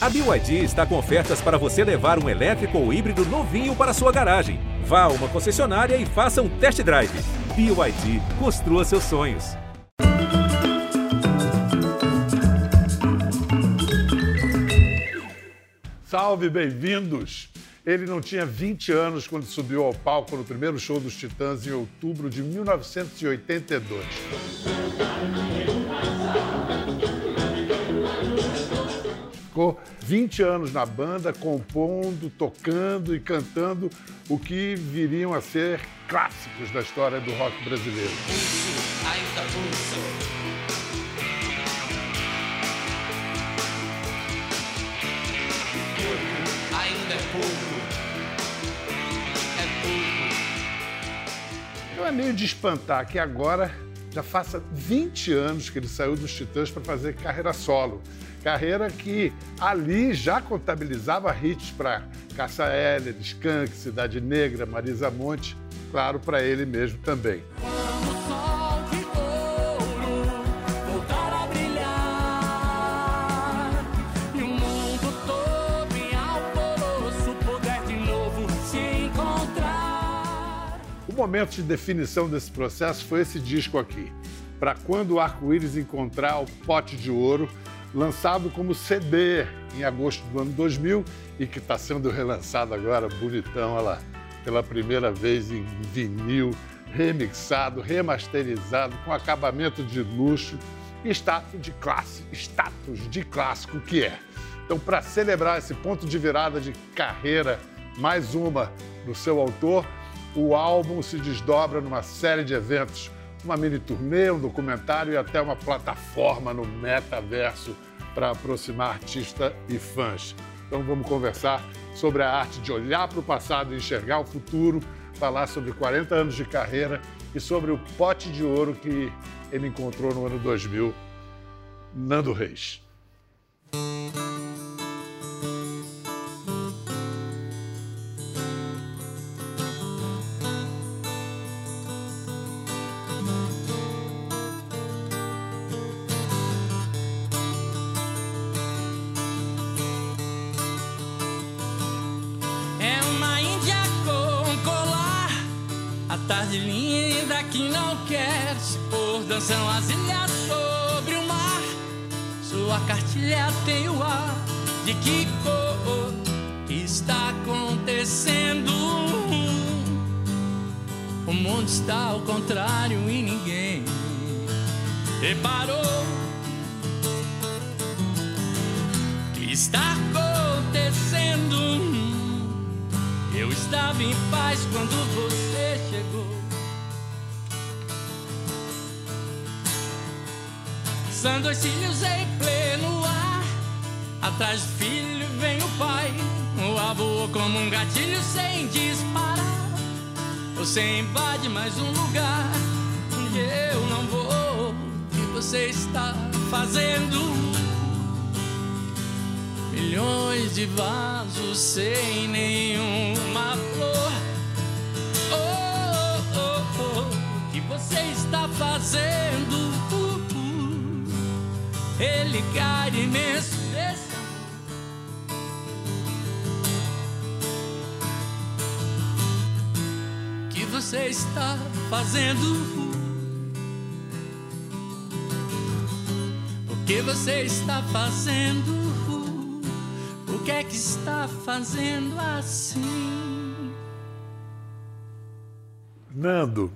A BYD está com ofertas para você levar um elétrico ou híbrido novinho para sua garagem. Vá a uma concessionária e faça um test drive. BYD, construa seus sonhos. Salve, bem-vindos! Ele não tinha 20 anos quando subiu ao palco no primeiro show dos Titãs em outubro de 1982. Ficou 20 anos na banda, compondo, tocando e cantando o que viriam a ser clássicos da história do rock brasileiro. É. É. Não é meio de espantar que agora já faça 20 anos que ele saiu dos Titãs para fazer carreira solo. Carreira que ali já contabilizava hits para Caça Heller, Skank, Cidade Negra, Marisa Monte, claro, para ele mesmo também. O momento de definição desse processo foi esse disco aqui. Para quando o arco-íris encontrar o pote de ouro, lançado como CD em agosto do ano 2000 e que está sendo relançado agora, bonitão, olha lá, pela primeira vez em vinil, remixado, remasterizado, com acabamento de luxo e status de classe, status de clássico que é. Então, para celebrar esse ponto de virada de carreira, mais uma do seu autor, o álbum se desdobra numa série de eventos, uma mini turnê, um documentário e até uma plataforma no metaverso para aproximar artista e fãs. Então vamos conversar sobre a arte de olhar para o passado e enxergar o futuro, falar sobre 40 anos de carreira e sobre o pote de ouro que ele encontrou no ano 2000, Nando Reis. Eu estava em paz quando você chegou. São dois filhos em pleno ar. Atrás do filho vem o pai. O avô como um gatilho sem disparar. Você invade mais um lugar onde eu não vou. O que você está fazendo? Milhões de vasos sem nenhuma flor. Oh, oh, oh, oh, o que você está fazendo? Uh, uh. Ele cai imenso O que você está fazendo? O que você está fazendo? O que é que está fazendo assim? Nando,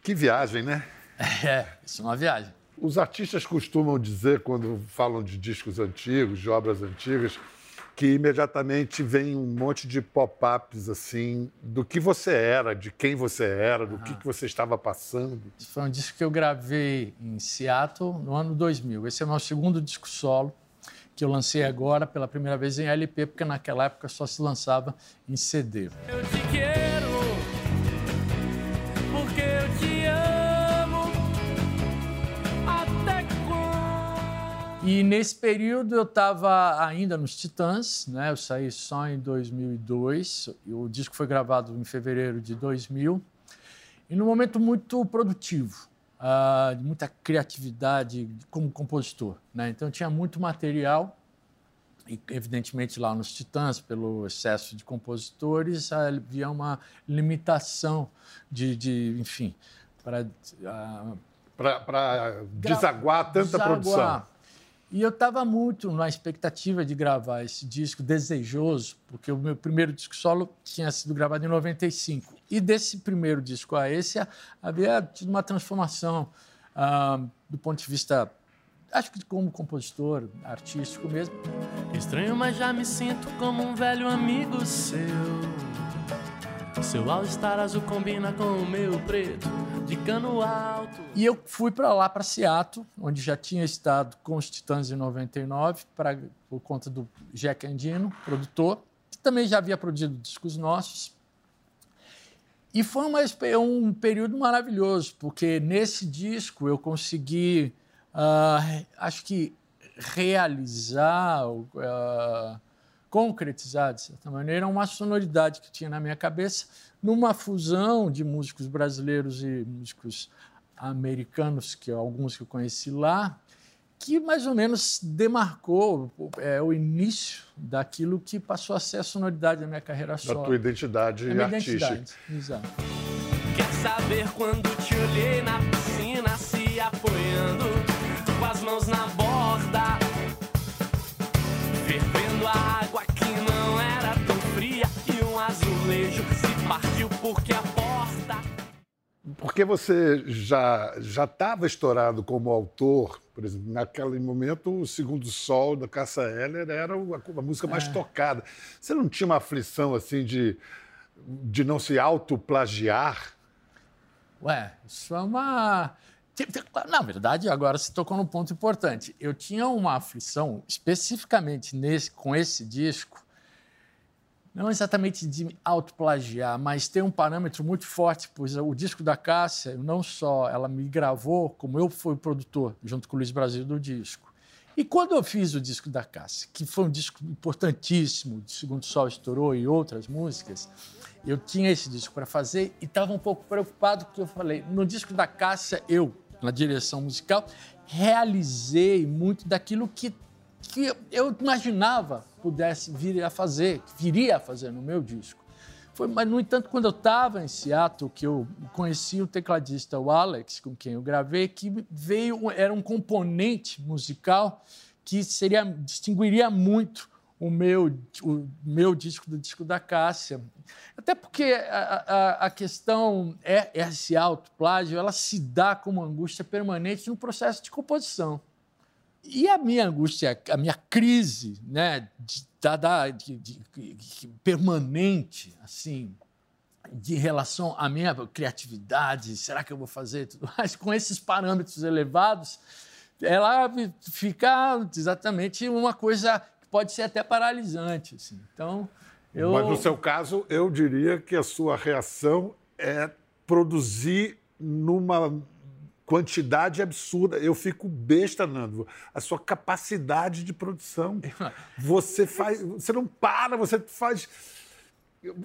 que viagem, né? É, isso é uma viagem. Os artistas costumam dizer, quando falam de discos antigos, de obras antigas, que imediatamente vem um monte de pop-ups assim do que você era, de quem você era, do que, que você estava passando. Isso foi um disco que eu gravei em Seattle no ano 2000. Esse é o meu segundo disco solo, que eu lancei agora pela primeira vez em LP, porque naquela época só se lançava em CD. Eu te quero porque eu te amo até quando E nesse período eu estava ainda nos Titãs, né? Eu saí só em 2002. e O disco foi gravado em fevereiro de 2000 e num momento muito produtivo, ah, de muita criatividade como compositor, né? Então tinha muito material e, evidentemente, lá nos Titãs, pelo excesso de compositores, havia uma limitação de, de enfim, para. Uh, para desaguar tanta desaguar. produção. E eu estava muito na expectativa de gravar esse disco, desejoso, porque o meu primeiro disco solo tinha sido gravado em 95. E desse primeiro disco a esse havia tido uma transformação uh, do ponto de vista, acho que como compositor, artístico mesmo. Estranho, mas já me sinto como um velho amigo seu. Seu all-star azul combina com o meu preto de cano alto. E eu fui para lá, para Seattle, onde já tinha estado com os Titãs em 99, pra, por conta do Jack Andino, produtor, que também já havia produzido discos nossos. E foi uma, um período maravilhoso, porque nesse disco eu consegui, uh, acho que, realizar, uh, concretizar, de certa maneira, uma sonoridade que tinha na minha cabeça, numa fusão de músicos brasileiros e músicos americanos, que alguns que eu conheci lá, que mais ou menos demarcou é, o início daquilo que passou a ser a sonoridade da minha carreira solo. Da tua identidade minha artística. Identidade, exato. Quer saber quando te olhei na piscina se apoiando com as mãos na borda, Porque você já já estava estourado como autor, por exemplo, naquele momento o Segundo Sol da Caça Heller era a, a música mais é. tocada. Você não tinha uma aflição assim de de não se autoplagiar? Ué, isso é uma na verdade, agora você tocou num ponto importante. Eu tinha uma aflição, especificamente nesse, com esse disco, não exatamente de autoplagiar, mas tem um parâmetro muito forte, pois o disco da Cássia, não só ela me gravou, como eu fui produtor, junto com o Luiz Brasil, do disco. E quando eu fiz o disco da Cássia, que foi um disco importantíssimo, de Segundo Sol Estourou e outras músicas, eu tinha esse disco para fazer e estava um pouco preocupado, porque eu falei, no disco da Cássia, eu, na direção musical, realizei muito daquilo que que eu imaginava pudesse vir a fazer, viria a fazer no meu disco. Foi, mas, no entanto, quando eu estava em Seattle, que eu conheci o tecladista, o Alex, com quem eu gravei, que veio, era um componente musical que seria, distinguiria muito o meu, o meu disco do disco da Cássia. Até porque a, a, a questão é, é esse autoplágio, ela se dá como angústia permanente no processo de composição. E a minha angústia, a minha crise né, de, de, de, de, permanente, assim, de relação à minha criatividade, será que eu vou fazer tudo mais, com esses parâmetros elevados, ela fica exatamente uma coisa que pode ser até paralisante. Assim. Então, eu... Mas no seu caso, eu diria que a sua reação é produzir numa quantidade absurda. Eu fico besta, Nando. A sua capacidade de produção. Você faz. Você não para, você faz.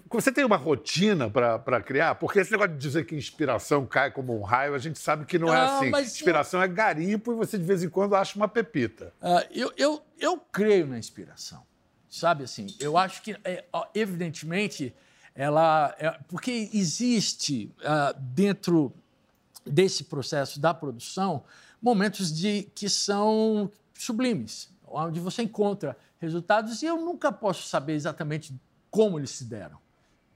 Você tem uma rotina para criar? Porque esse negócio de dizer que inspiração cai como um raio, a gente sabe que não, é assim. inspiração é garimpo e você de vez em quando acha uma pepita. Uh, eu, eu, eu creio na inspiração. Sabe assim? Eu acho que, é, evidentemente, ela. É, porque existe uh, dentro desse processo da produção momentos de que são sublimes, onde você encontra resultados e eu nunca posso saber exatamente como eles se deram.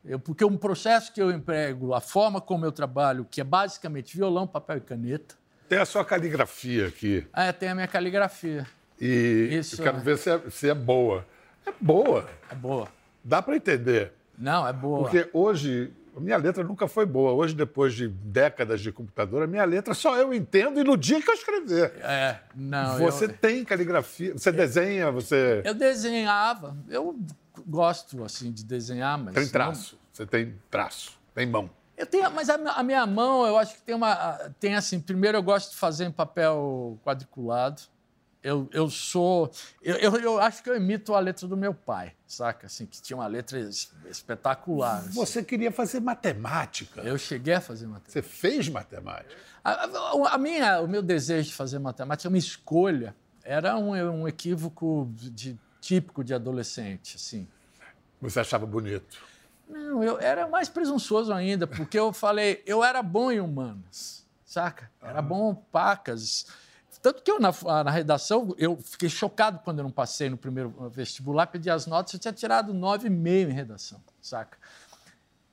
Eu, porque um processo que eu emprego, a forma como eu trabalho, que é basicamente violão, papel e caneta. Tem a sua caligrafia aqui. É, tem a minha caligrafia. E Isso, eu quero é. ver se é, se é boa. É boa. É boa. Dá para entender. Não, é boa. Porque hoje a minha letra nunca foi boa. Hoje, depois de décadas de computador, a minha letra só eu entendo e no dia que eu escrever. É, não. Você eu... tem caligrafia, você desenha, você. Eu desenhava, eu gosto assim de desenhar, mas. Tem traço, não... você tem traço, tem mão. Eu tenho, mas a, a, minha mão, eu acho que tem uma. Tem assim, primeiro eu gosto de fazer em papel quadriculado. Eu, eu sou. Eu, eu, eu, acho que eu imito a letra do meu pai, saca? Assim, que tinha uma letra espetacular. Assim. Você queria fazer matemática? Eu cheguei a fazer matemática. Você fez matemática? A, a, a minha, o meu desejo de fazer matemática, uma escolha, era um, um equívoco de típico de adolescente, assim. Você achava bonito? Não, eu era mais presunçoso ainda, porque eu falei, eu era bom em humanas, saca? Era bom pacas. Tanto que eu, na, na, redação, eu fiquei chocado quando eu não passei no primeiro vestibular, pedi as notas, eu tinha tirado 9,5 em redação, saca?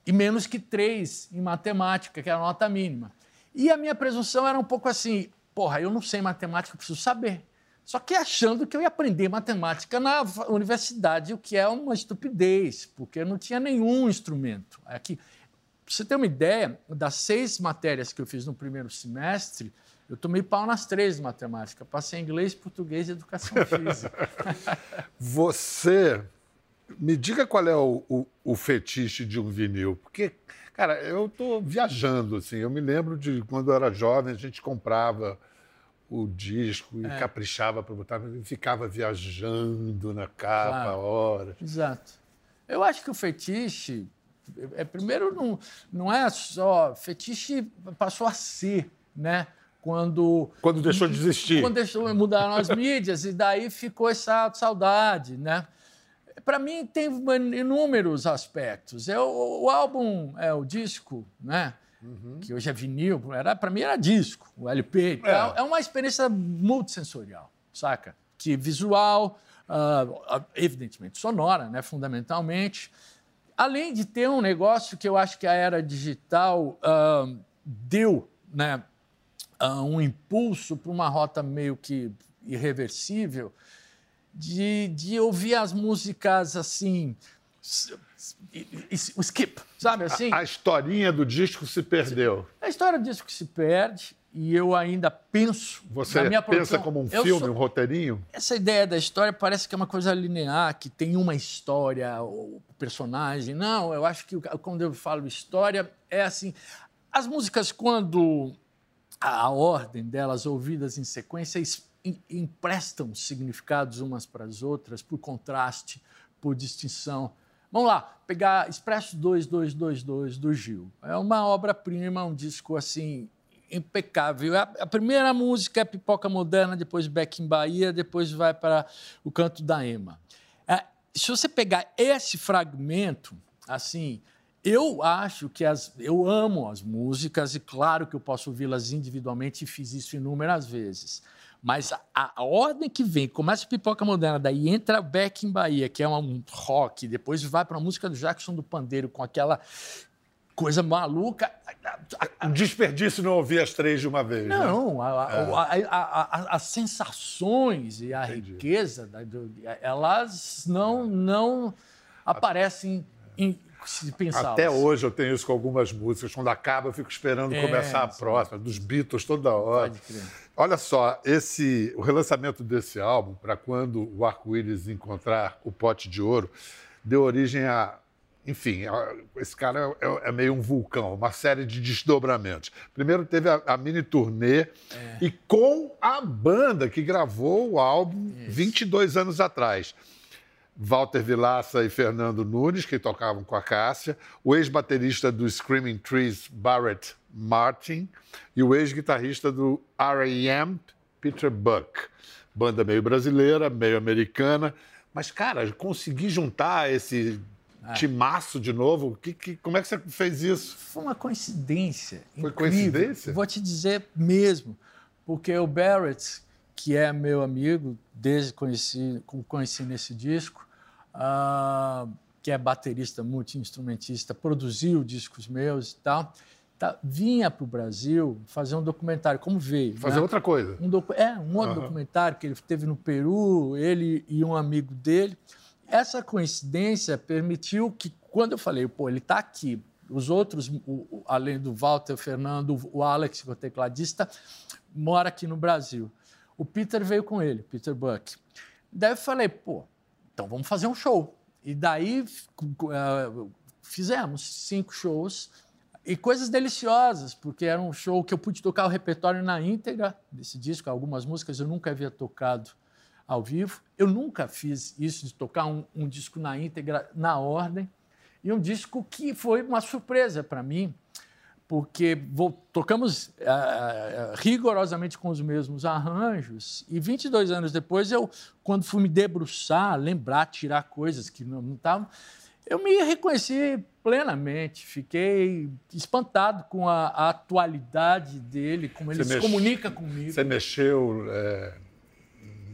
E menos que 3 em matemática, que era a nota mínima. E a minha presunção era um pouco assim, porra, eu não sei matemática, eu preciso saber. Só que achando que eu ia aprender matemática na universidade, o que é uma estupidez, porque eu não tinha nenhum instrumento. Aqui, pra você ter uma ideia, das seis matérias que eu fiz no primeiro semestre, eu tomei pau nas três de matemática. Passei em inglês, português e educação física. Você. Me diga qual é o, o, o, fetiche de um vinil. Porque, cara, eu estou viajando, assim. Eu me lembro de quando eu era jovem, a gente comprava o disco e é. caprichava para botar, e ficava viajando na capa claro. hora. Exato. Eu acho que o fetiche, é, primeiro, não, não é só. Fetiche passou a ser, né? Quando, quando deixou de existir. Quando deixou mudaram as mídias, e daí ficou essa saudade, né? Para mim, tem inúmeros aspectos. É o, o álbum, é o disco, né? uhum. que hoje é vinil, era para mim era disco, o LP e é. tal. É uma experiência multissensorial, saca? Que visual, uh, evidentemente sonora, né, fundamentalmente. Além de ter um negócio que eu acho que a era digital uh, deu, né, uh, um impulso para uma rota meio que irreversível, de, de ouvir as músicas assim o skip, sabe assim? A, a, historinha do disco se perdeu. A história do disco se perde e eu ainda penso. Você na minha pensa como um filme, sou, um roteirinho? Essa ideia da história parece que é uma coisa linear, que tem uma história, o personagem. Não, eu acho que quando eu falo história, é assim. As músicas, quando a ordem delas ouvidas em sequência, emprestam significados umas para as outras, por contraste, por distinção. Vamos lá, pegar Expresso 2222 do Gil. É uma obra-prima, um disco assim impecável. A, a, primeira música é Pipoca Moderna, depois Beck em Bahia, depois vai para o Canto da Ema. É, se você pegar esse fragmento, assim, eu acho que as, eu amo as músicas e claro que eu posso ouvi-las individualmente e fiz isso inúmeras vezes. Mas a, a, ordem que vem, começa a pipoca moderna, daí entra Beck em Bahia, que é um rock, depois vai para a música do Jackson do Pandeiro, com aquela coisa maluca. Um desperdício não ouvir as três de uma vez. Né? Não, né? a, as sensações e a Entendi. riqueza, elas não, não aparecem em, se. Até hoje eu tenho isso com algumas músicas. Quando acaba, eu fico esperando é, começar a próxima, dos Beatles toda hora. Pode crer. Olha só, esse, o relançamento desse álbum, para quando o Arco-Íris encontrar o pote de ouro, deu origem a. Enfim, esse cara é, é meio um vulcão, uma série de desdobramentos. Primeiro teve a, a mini turnê é. e com a banda que gravou o álbum Isso. 22 anos atrás. Walter Vilaça e Fernando Nunes, que tocavam com a Cássia, o ex-baterista do Screaming Trees, Barrett Martin, e o ex-guitarrista do R.A.M., Peter Buck. Banda meio brasileira, meio americana. Mas, cara, consegui juntar esse é. timaço de novo. Que, que, como é que você fez isso? Foi uma coincidência. Foi incrível. coincidência? Vou te dizer mesmo, porque o Barrett, que é meu amigo, desde conheci, conheci nesse disco, uh, que é baterista, multi-instrumentista, produziu discos meus e tal, tá, vinha para o Brasil fazer um documentário, como veio. Fazer né? outra coisa. Um docu é, um outro uhum. documentário que ele teve no Peru, ele e um amigo dele. Essa coincidência permitiu que, quando eu falei, pô, ele está aqui, os outros, o, além do Walter, o Fernando, o Alex, que é o tecladista, mora aqui no Brasil. O Peter veio com ele, Peter Buck. Daí eu falei, pô, então vamos fazer um show. E daí uh, fizemos cinco shows e coisas deliciosas, porque era um show que eu pude tocar o repertório na íntegra desse disco. Algumas músicas eu nunca havia tocado ao vivo. Eu nunca fiz isso de tocar um, um disco na íntegra, na ordem. E um disco que foi uma surpresa para mim, porque tocamos uh, rigorosamente com os mesmos arranjos. E 22 anos depois, eu, quando fui me debruçar, lembrar, tirar coisas que não estavam, eu me reconheci plenamente. Fiquei espantado com a, a atualidade dele, como ele Você se mex... comunica comigo. Você mexeu. É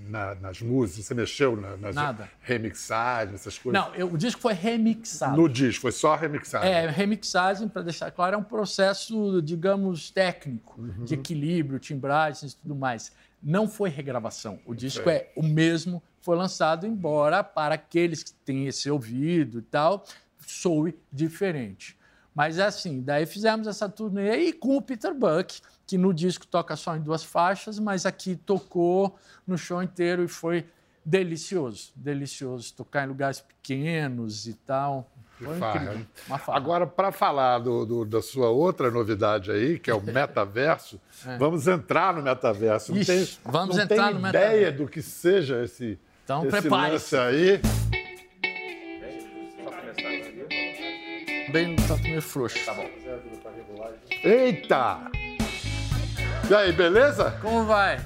na, nas músicas? Você mexeu na, nas Nada. remixagens, essas coisas? Não, eu, o disco foi remixado. No disco, foi só remixagem? É, remixagem, para deixar claro, é um processo, digamos, técnico, uhum. de equilíbrio, timbragens e tudo mais. Não foi regravação. O disco é, é o mesmo, foi lançado, embora para aqueles que têm esse ouvido e tal, soe diferente. Mas é assim, daí fizemos essa turnê e com o Peter Buck, que no disco toca só em duas faixas, mas aqui tocou no show inteiro e foi delicioso, delicioso tocar em lugares pequenos e tal. Foi incrível. Agora, para falar do, do, da sua outra novidade aí, que é o metaverso, é. vamos entrar no metaverso. Ixi, não tem, vamos não entrar tem no metaverso. ideia do que seja esse, então, esse lance aí. Bem, tá meio frouxo. Tá bom. Eita! E aí, beleza? Como vai?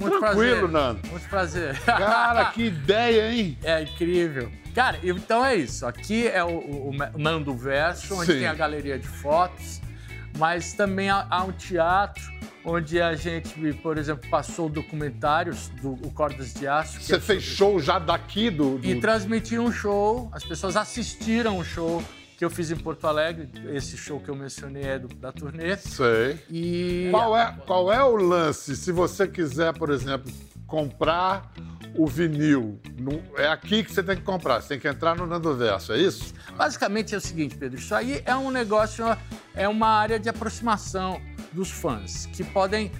Muito Tranquilo, prazer. Nando. Muito prazer. Cara, que ideia, hein? É incrível. Cara, então é isso. Aqui é o, o, o Nando Verso, onde Sim. tem a galeria de fotos, mas também há, há, um teatro onde a gente, por exemplo, passou documentários do o Cordas de Aço. Você é fez sobre... show já daqui do, do... E transmitiu um show, as pessoas assistiram o show que eu fiz em Porto Alegre. Esse show que eu mencionei é do, da turnê. Sei. E... Qual, é, qual é o lance, se você quiser, por exemplo, comprar o vinil? é aqui que você tem que comprar, você tem que entrar no Nando Verso, é isso? Basicamente é o seguinte, Pedro, isso aí é um negócio, é uma área de aproximação dos fãs, que podem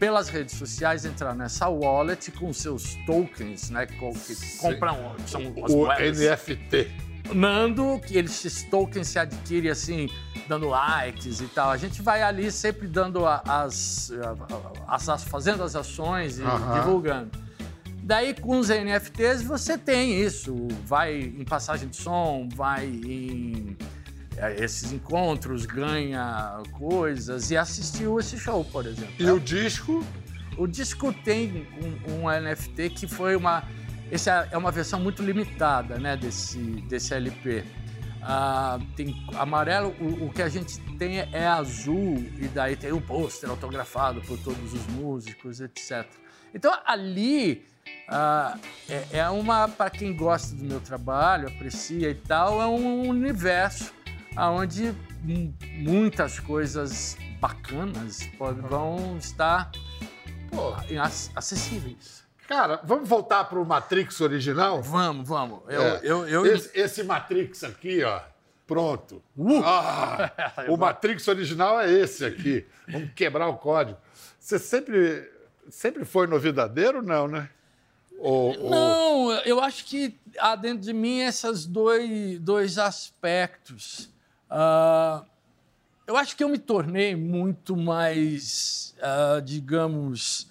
pelas redes sociais entrar nessa wallet com seus tokens, né? Que compram são as o. NFT. Nando, que esses tokens se adquire assim, dando likes e tal. A gente vai ali sempre dando as, as, as fazendo as ações e uhum. divulgando. Daí com os NFTs você tem isso, vai em passagem de som, vai em é, esses encontros, ganha coisas e assistiu esse show, por exemplo. E o disco? O disco tem um, um NFT que foi uma essa é uma versão muito limitada né, desse, desse LP. Ah, tem amarelo, o, o, que a gente tem é azul, e daí tem um pôster autografado por todos os músicos, etc. Então ali ah, é, é, uma, para quem gosta do meu trabalho, aprecia e tal, é um universo onde muitas coisas bacanas podem, vão estar pô, acessíveis. Cara, vamos voltar para o Matrix original? Vamos, vamos. Eu, é. eu, eu... Esse, esse, Matrix aqui, ó. Pronto. Uh! Ah, o Matrix original é esse aqui. Vamos quebrar o código. Você sempre, sempre foi novidadeiro, não, né? Ou, não, ou... eu acho que há dentro de mim esses dois, dois aspectos. Uh, eu acho que eu me tornei muito mais, uh, digamos,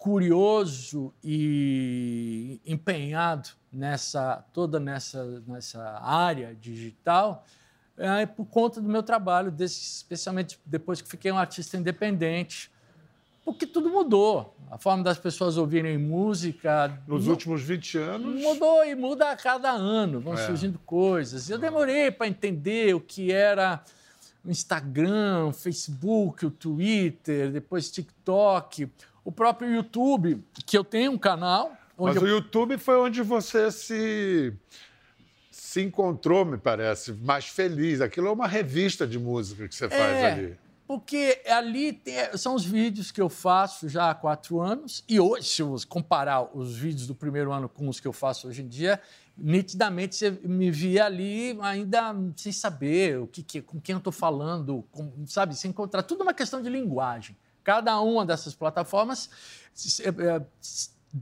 curioso e empenhado nessa toda nessa nessa área digital é, por conta do meu trabalho, desse, especialmente depois que fiquei um artista independente, porque tudo mudou. A forma das pessoas ouvirem música. Nos últimos 20 anos. Mudou e muda a cada ano, vão é. surgindo coisas. Eu demorei para entender o que era o Instagram, o Facebook, o Twitter, depois TikTok o próprio YouTube, que eu tenho um canal. Mas eu... o YouTube foi onde você se, se encontrou, me parece, mais feliz. Aquilo é uma revista de música que você faz é, ali. Porque ali tem, são os vídeos que eu faço já há quatro anos, e hoje, se eu comparar os vídeos do primeiro ano com os que eu faço hoje em dia, nitidamente você me via ali ainda sem saber o que, que com quem eu estou falando, com, sabe, sem encontrar. Tudo uma questão de linguagem. Cada uma dessas plataformas é, é,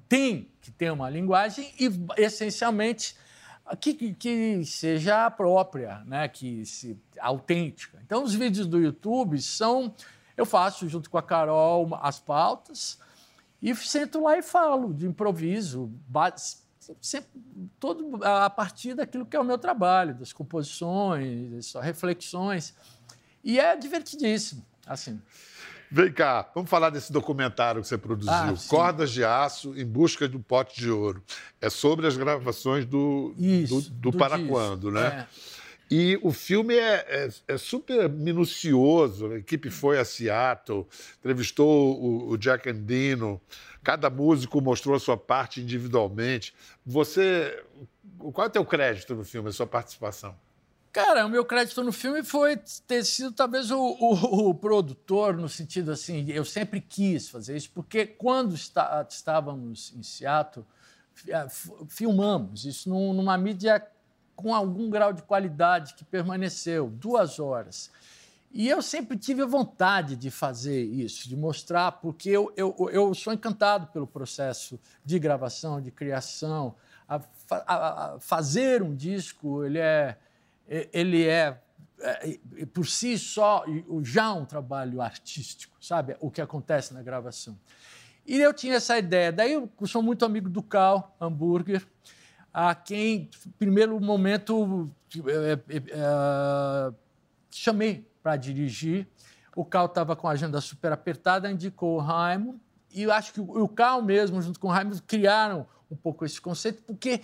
tem que ter uma linguagem e, essencialmente, que, que seja própria, né? que se, autêntica. Então, os vídeos do YouTube são. Eu faço junto com a Carol as pautas e sento lá e falo de improviso, sempre, todo a partir daquilo que é o meu trabalho, das composições, das reflexões. E é divertidíssimo, assim. Vem cá, vamos falar desse documentário que você produziu, Ah. Cordas de Aço em Busca do Pote de Ouro. É sobre as gravações do, Isso, do, do do Para disco, Quando, né? é. E o filme é, é- é super minucioso. A equipe foi a Seattle, entrevistou o, o Jack Endino, cada músico mostrou a sua parte individualmente. Você. Qual é o teu crédito no filme, a sua participação? Cara, o meu crédito no filme foi ter sido talvez o, o- o produtor, no sentido assim, eu sempre quis fazer isso, porque quando está- estávamos em Seattle, ah, filmamos isso num- numa mídia com algum grau de qualidade que permaneceu, duas horas. E eu sempre tive a vontade de fazer isso, de mostrar, porque eu, eu, eu sou encantado pelo processo de gravação, de criação. A a- a fazer um disco, ele é, ele é, é, por si só já um trabalho artístico, sabe? O que acontece na gravação. E eu tinha essa ideia. Daí eu sou muito amigo do Cal Hambúrguer, a quem, primeiro momento, eh, eh, eh, chamei para dirigir. O Cal estava com a agenda super apertada, indicou o Raimo. E eu acho que o Cal mesmo, junto com o Raimo, criaram um pouco esse conceito, porque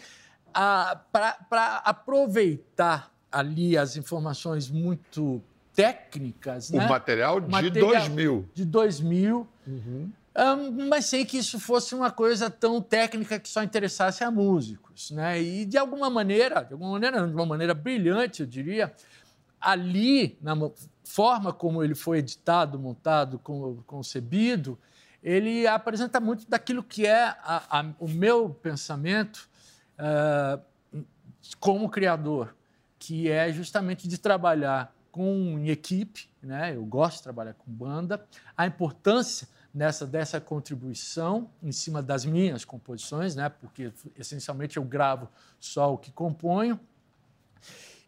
para aproveitar ali as informações muito técnicas, O né? material de Material 2000. de 2000, Ahn, mas sem que isso fosse uma coisa tão técnica que só interessasse a músicos, né? E de alguma maneira, de alguma maneira, de uma maneira brilhante, eu diria, ali na forma como ele foi editado, montado, con- concebido, ele apresenta muito daquilo que é a- a- o meu pensamento ah, como criador, que é justamente de trabalhar com em equipe, né? Eu gosto de trabalhar com banda, a importância nessa dessa contribuição em cima das minhas composições, né? Porque essencialmente eu gravo só o que componho.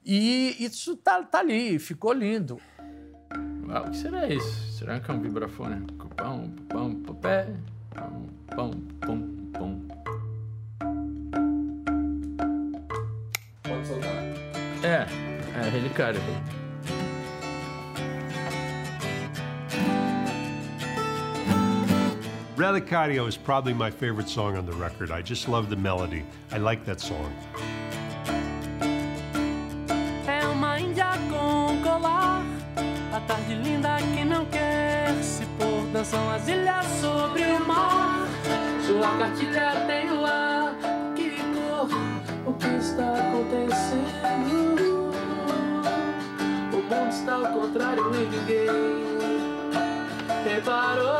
E isso tá, tá ali, ficou lindo. Ah, o que será isso? Será que é um vibrafone? Pão, pão, pão, pé, pão, pão, pão, pão. Pode soltar. É, é relicário. Relicario is probably my favorite song on the record. I just love the melody. I like that song. É uma índia com colar, a tarde linda que não quer se pôr. Dançam as ilhas sobre o mar. Sua cartilha tem o ar. Está acontecendo? O mundo está ao contrário e ninguém reparou.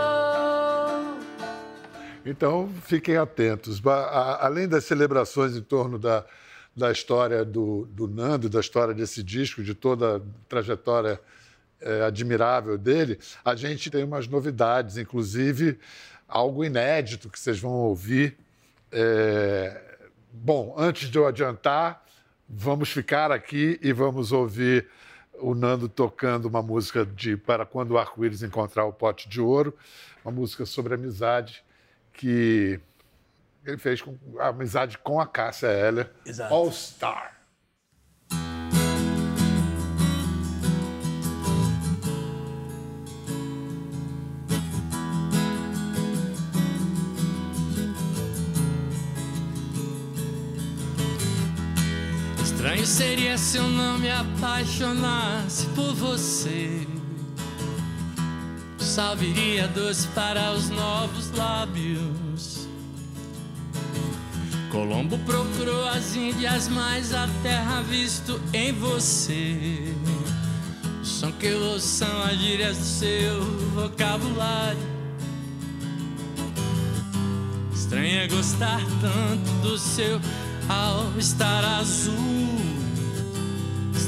Então, fiquem atentos. Além das celebrações em torno da, da história do, do Nando, da história desse disco, de toda a trajetória eh, admirável dele, a gente tem umas novidades, inclusive algo inédito que vocês vão ouvir. Eh, Bom, antes de eu adiantar, vamos ficar aqui e vamos ouvir o Nando tocando uma música de Para Quando o Arco-Íris Encontrar o Pote de Ouro, uma música sobre amizade que ele fez com a amizade com a Cássia Eller, Exato. All Star. Seria se eu não me apaixonasse por você. Sal viria doce para os novos lábios. Colombo procurou as Índias, mas a terra visto em você. O som que eu ouço são as gírias do seu vocabulário. Estranho é gostar tanto do seu ao estar azul.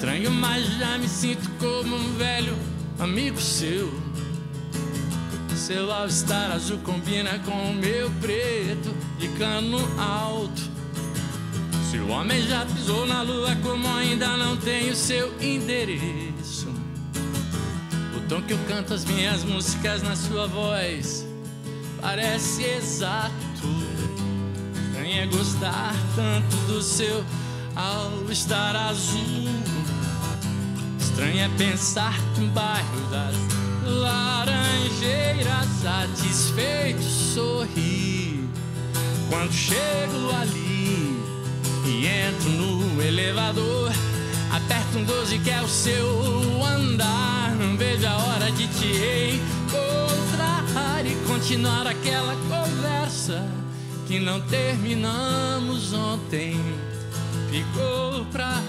Estranho, mas já me sinto como um velho amigo seu. Seu all-star azul combina com o meu preto de cano alto. Se o homem já pisou na lua, como ainda não tem o seu endereço. O tom que eu canto as minhas músicas na sua voz parece exato. Estranho é gostar tanto do seu all-star azul. Estranho é pensar que um bairro das laranjeiras satisfeito sorri quando chego ali e entro no elevador. Aperto um 12 que é o seu andar. Não vejo a hora de te encontrar e continuar aquela conversa que não terminamos ontem. Ficou pra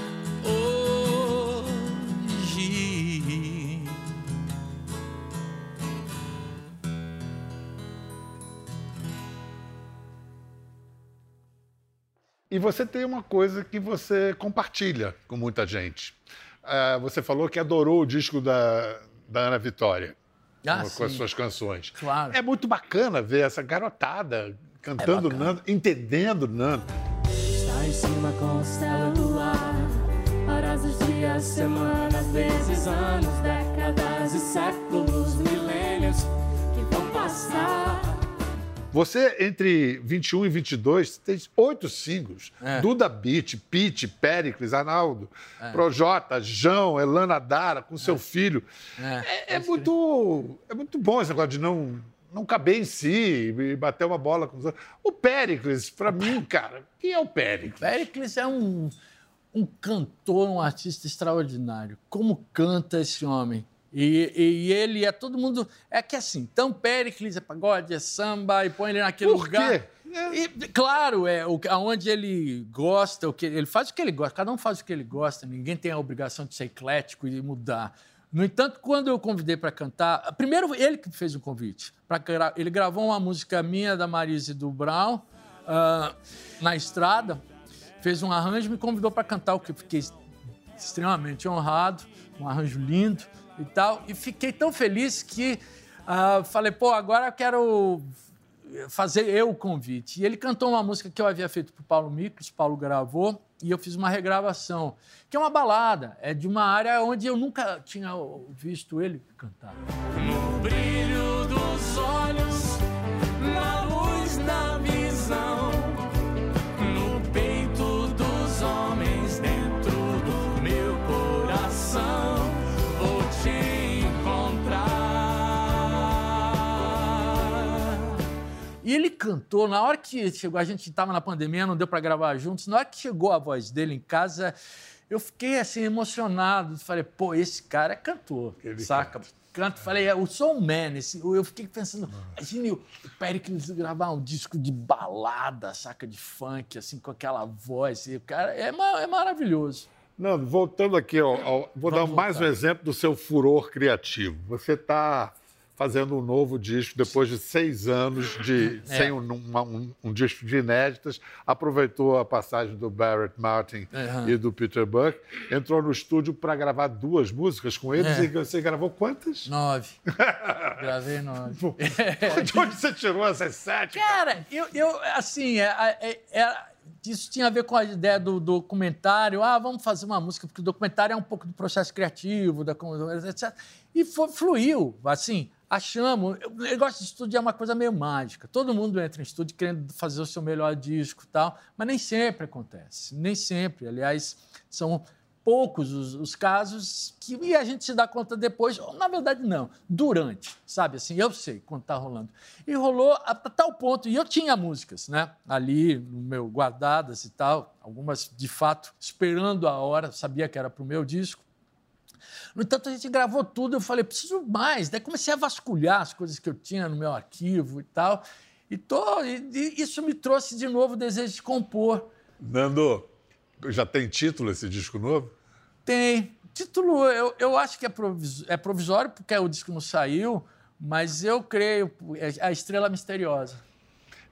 E você tem uma coisa que você compartilha com muita gente. Ah, você falou que adorou o disco da, da Ana Vitória Ah, com, com as sim. suas canções. Claro. É muito bacana ver essa garotada cantando bacana. Nando, entendendo Nando. Está em cima constela do ar. Horas, os dias, semanas, vezes, anos, décadas e séculos, milênios que vão passar. Você, entre 21 e 22, tem oito singles. É. Duda Beat, Pete, Péricles, Arnaldo, Projota, João, Elana Dara, com seu filho. É, é muito, é muito bom esse negócio de não, não caber em si e bater uma bola com os outros. O Péricles, pra mim, cara, quem é o Péricles? Pericles é um, um cantor, um artista extraordinário. Como canta esse homem? E, e ele é todo mundo. É que assim, então Pericles é pagode, é samba, e põe ele naquele Por lugar. quê? É. E, claro, é o, aonde ele gosta, o que ele faz o que ele gosta, cada um faz o que ele gosta, ninguém tem a obrigação de ser eclético e mudar. No entanto, quando eu convidei para cantar, primeiro ele que fez o convite. Pra, ele gravou uma música minha, da Marise e do Brown, ah, na estrada, fez um arranjo e me convidou para cantar, o que eu fiquei extremamente honrado, um arranjo lindo e tal. E fiquei tão feliz que ah, falei, pô, agora eu quero fazer eu o convite. E ele cantou uma música que eu havia feito para o Paulo Miklos, o Paulo gravou, e eu fiz uma regravação, que é uma balada, é de uma área onde eu nunca tinha visto ele cantar. No brilho dos olhos, E ele cantou, na hora que chegou, a gente estava na pandemia, não deu para gravar juntos, na hora que chegou a voz dele em casa, eu fiquei assim emocionado, falei, pô, esse cara é cantor, Ele saca? Canto, falei, é o Soul Man, esse, eu fiquei pensando, imagine o Pericles gravar um disco de balada, saca, de funk, assim, com aquela voz, e o cara é, é maravilhoso. Nando, voltando aqui, ao, ao- vou dar Vamos mais um exemplo do seu furor criativo. Você está fazendo um novo disco depois de seis anos de É. sem um, uma- um- um disco de inéditas. Aproveitou a passagem do Barrett Martin Aham. e do Peter Buck. Entrou no estúdio para gravar duas músicas com eles. É. E você gravou quantas? Nove. Gravei nove. De onde você tirou essas sete? Cara, eu, eu assim, é, é- é- isso tinha a ver com a ideia do documentário. Ah, vamos fazer uma música, porque o documentário é um pouco do processo criativo, da, etc. E foi, fluiu, assim, achamos. O negócio de estúdio é uma coisa meio mágica. Todo mundo entra em estúdio querendo fazer o seu melhor disco tal, mas nem sempre acontece. Nem sempre. Aliás, são poucos os, os casos que a gente se dá conta depois, ou na verdade não, durante, sabe assim, eu sei quando tá rolando. E rolou a, a tal ponto, e eu tinha músicas, né, ali no meu guardadas e tal, algumas de fato esperando a hora, sabia que era pro meu disco. No entanto, a gente gravou tudo, eu falei, preciso mais. Daí comecei a vasculhar as coisas que eu tinha no meu arquivo e tal. E, tô, e- e isso me trouxe de novo o desejo de compor. Nando, já tem título esse disco novo? Tem. Título, eu, eu acho que é, provis- é provisório, porque o disco não saiu, mas eu creio, é A Estrela Misteriosa.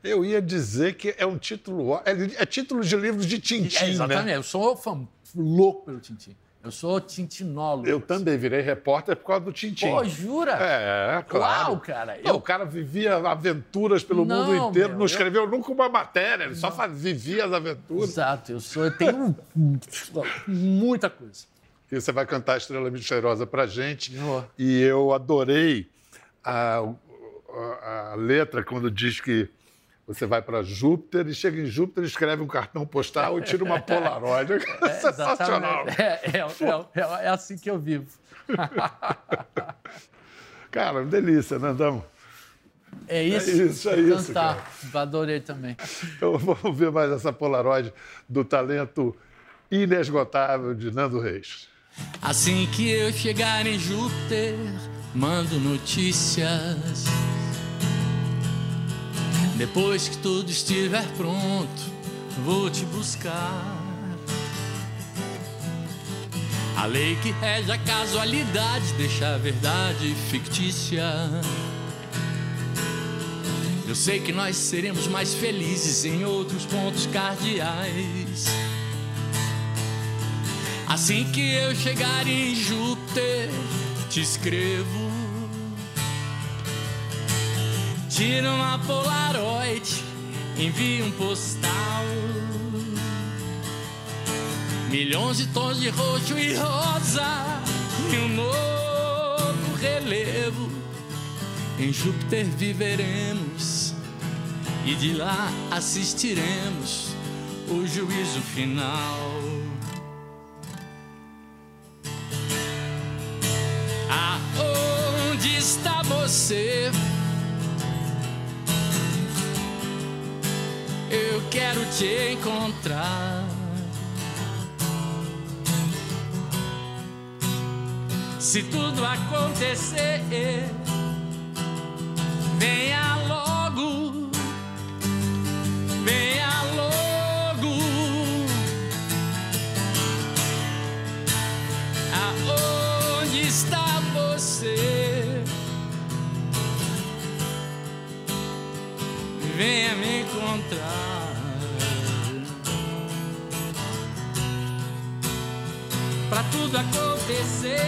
Eu ia dizer que é um título. É, é título de livros de Tintim, É, exatamente, né? eu sou fã louco pelo Tintim. Eu sou tintinólogo. Eu também virei repórter por causa do Tintim. Pô, jura? É, claro. Uau, cara. Pô, Eu- O cara vivia aventuras pelo Não, mundo inteiro, meu, não eu- escreveu nunca uma matéria, ele só faz- vivia as aventuras. Exato, eu sou, eu tenho muita coisa. E você vai cantar Estrela Misteriosa pra gente. E eu adorei a, a- a letra quando diz que você vai para Júpiter e chega em Júpiter, escreve um cartão postal e tira uma Polaroid. É, sensacional. Exatamente. É, é, é, é assim que eu vivo. Cara, delícia, Nandão. É isso. isso, é isso, Cantar. Adorei também. Então vamos ver mais essa Polaroid do talento inesgotável de Nando Reis. Assim que eu chegar em Júpiter, mando notícias. Depois que tudo estiver pronto, vou te buscar. A lei que rege a casualidade deixa a verdade fictícia. Eu sei que nós seremos mais felizes em outros pontos cardeais. Assim que eu chegar em Júpiter, te escrevo. Tira uma Polaroid, envia um postal. Milhões de tons de roxo e rosa e um novo relevo. Em Júpiter viveremos e de lá assistiremos o juízo final. Aonde está você? Quero te encontrar. Se tudo acontecer, venha logo, venha logo. Aonde está você? Venha me encontrar. Acontecer,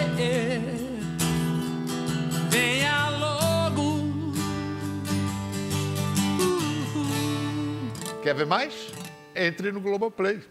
venha logo. Quer ver mais? Entre no Globoplay.